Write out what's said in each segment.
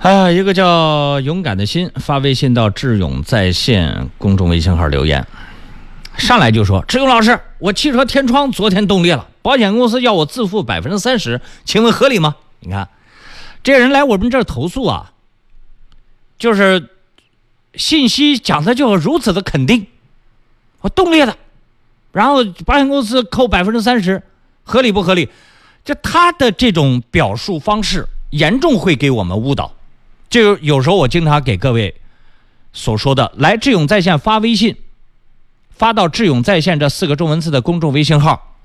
啊，一个叫勇敢的心发微信到智勇在线公众微信号留言，上来就说：“智勇老师，我汽车天窗昨天冻裂了，保险公司要我自付百分之三十，请问合理吗？”你看，这人来我们这儿投诉啊，就是信息讲的就如此的肯定，我冻裂的，然后保险公司扣百分之三十，合理不合理？就他的这种表述方式，严重会给我们误导。就有时候我经常给各位所说的，来智勇在线发微信，发到智勇在线这四个中文字的公众微信号，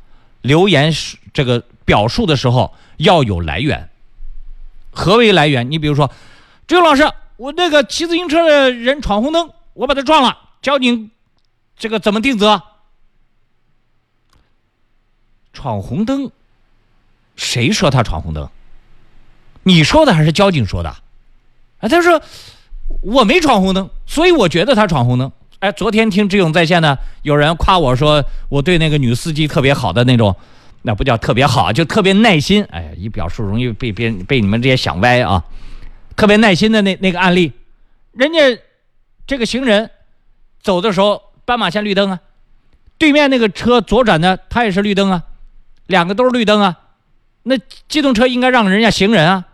留言这个表述的时候要有来源。何为来源？你比如说，智勇老师，我那个骑自行车的人闯红灯，我把他撞了，交警这个怎么定责？闯红灯，谁说他闯红灯？你说的还是交警说的？啊，他说我没闯红灯，所以我觉得他闯红灯。哎，昨天听志勇在线呢，有人夸我说我对那个女司机特别好的那种，那不叫特别好，就特别耐心。哎呀，一表述容易被别人被你们这些想歪啊。特别耐心的那那个案例，人家这个行人走的时候斑马线绿灯啊，对面那个车左转呢，他也是绿灯啊，两个都是绿灯啊，那机动车应该让人家行人啊。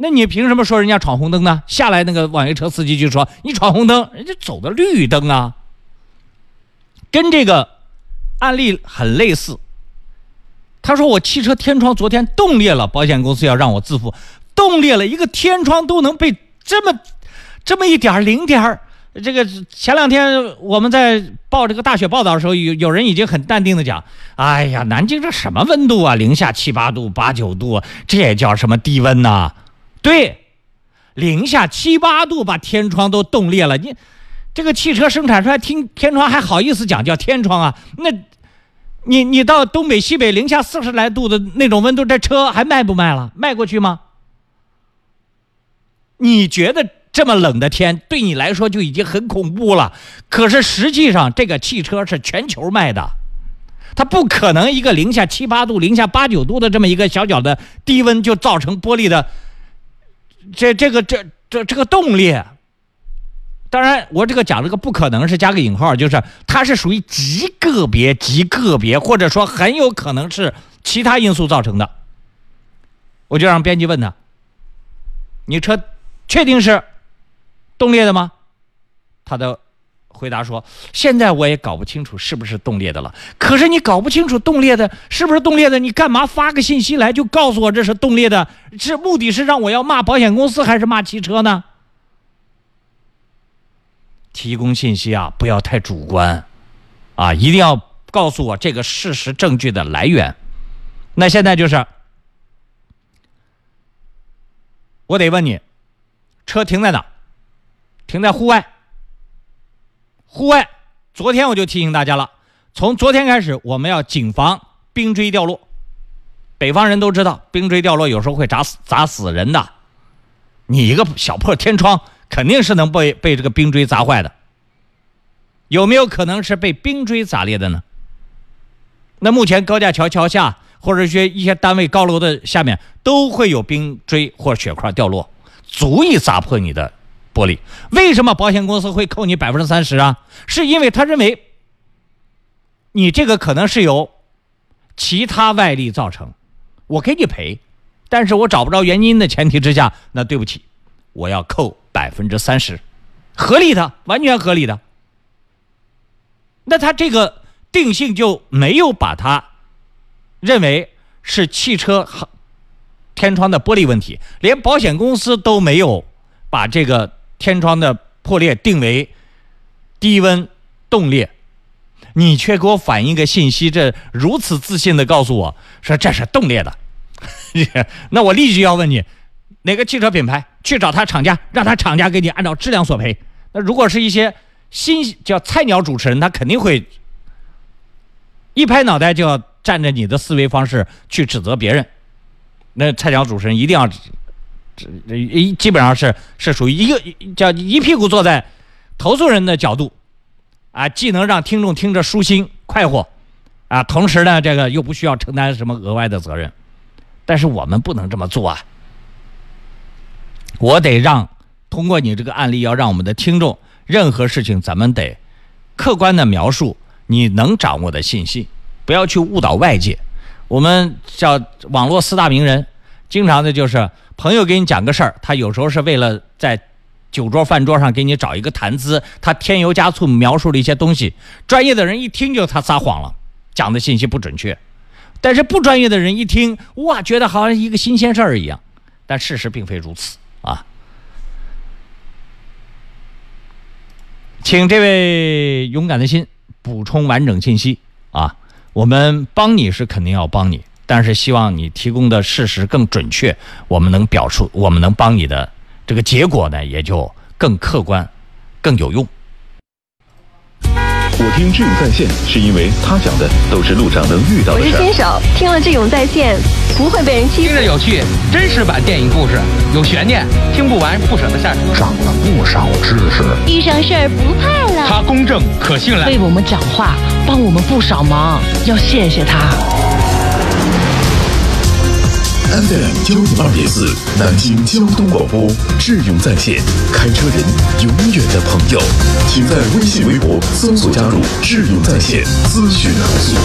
那你凭什么说人家闯红灯呢？下来那个网约车司机就说你闯红灯，人家走的绿灯啊，跟这个案例很类似。他说我汽车天窗昨天冻裂了，保险公司要让我自付。冻裂了一个天窗都能被这么这么一点零点儿这个前两天我们在报这个大雪报道的时候，有有人已经很淡定的讲：“哎呀，南京这什么温度啊？零下七八度、八九度，这也叫什么低温呐？”对，零下七八度把天窗都冻裂了。你这个汽车生产出来，听天窗还好意思讲叫天窗啊？那，你你到东北西北零下四十来度的那种温度，这车还卖不卖了？卖过去吗？你觉得这么冷的天对你来说就已经很恐怖了？可是实际上，这个汽车是全球卖的，它不可能一个零下七八度、零下八九度的这么一个小小的低温就造成玻璃的。这这个这这这个动力，当然我这个讲这个不可能是加个引号，就是它是属于极个别、极个别，或者说很有可能是其他因素造成的。我就让编辑问他：“你车确定是冻裂的吗？”他的。回答说：“现在我也搞不清楚是不是冻裂的了。可是你搞不清楚冻裂的是不是冻裂的，你干嘛发个信息来就告诉我这是冻裂的？是目的是让我要骂保险公司还是骂汽车呢？提供信息啊，不要太主观，啊，一定要告诉我这个事实证据的来源。那现在就是，我得问你，车停在哪？停在户外。”户外，昨天我就提醒大家了，从昨天开始，我们要谨防冰锥掉落。北方人都知道，冰锥掉落有时候会砸死砸死人的。你一个小破天窗，肯定是能被被这个冰锥砸坏的。有没有可能是被冰锥砸裂的呢？那目前高架桥桥下，或者说一些单位高楼的下面，都会有冰锥或雪块掉落，足以砸破你的。玻璃，为什么保险公司会扣你百分之三十啊？是因为他认为你这个可能是由其他外力造成，我给你赔，但是我找不着原因的前提之下，那对不起，我要扣百分之三十，合理的，完全合理的。那他这个定性就没有把它认为是汽车天窗的玻璃问题，连保险公司都没有把这个。天窗的破裂定为低温冻裂，你却给我反映个信息，这如此自信的告诉我说这是冻裂的，那我立即要问你，哪个汽车品牌去找他厂家，让他厂家给你按照质量索赔。那如果是一些新叫菜鸟主持人，他肯定会一拍脑袋就要站着你的思维方式去指责别人。那菜鸟主持人一定要。这一基本上是是属于一个叫一屁股坐在投诉人的角度，啊，既能让听众听着舒心快活，啊，同时呢，这个又不需要承担什么额外的责任。但是我们不能这么做啊！我得让通过你这个案例，要让我们的听众，任何事情咱们得客观的描述你能掌握的信息，不要去误导外界。我们叫网络四大名人，经常的就是朋友给你讲个事儿，他有时候是为了在酒桌饭桌上给你找一个谈资，他添油加醋描述了一些东西，专业的人一听就他撒谎了，讲的信息不准确。但是不专业的人一听，哇，觉得好像一个新鲜事儿一样，但事实并非如此啊！请这位勇敢的心补充完整信息啊！我们帮你是肯定要帮你，但是希望你提供的事实更准确，我们能表述，我们能帮你的这个结果呢，也就更客观、更有用。我听志勇在线，是因为他讲的都是路上能遇到的事我是新手，听了志勇在线，不会被人欺负听着。有趣，真实版电影故事有悬念，听不完不舍得下车。长了不少知识。遇上事儿不怕了。他公正可信赖为，我们讲话，帮我们不少忙，要谢谢他。FM 幺零二点四，南京交通广播，智勇在线，开车人永远的朋友，请在微信、微博搜索加入“智勇在线”咨询投诉。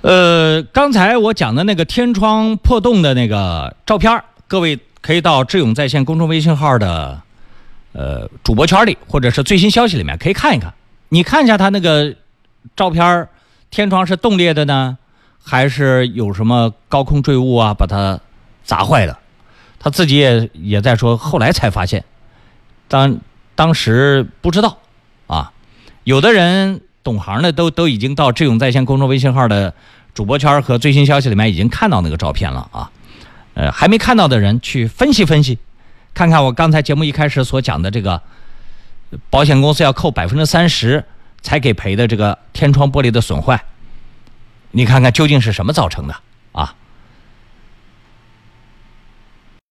呃，刚才我讲的那个天窗破洞的那个照片各位可以到智勇在线公众微信号的呃主播圈里，或者是最新消息里面可以看一看。你看一下他那个照片天窗是冻裂的呢，还是有什么高空坠物啊把它砸坏的？他自己也也在说，后来才发现，当当时不知道啊。有的人懂行的都都已经到智勇在线公众微信号的主播圈和最新消息里面已经看到那个照片了啊。呃，还没看到的人去分析分析，看看我刚才节目一开始所讲的这个保险公司要扣百分之三十才给赔的这个天窗玻璃的损坏，你看看究竟是什么造成的？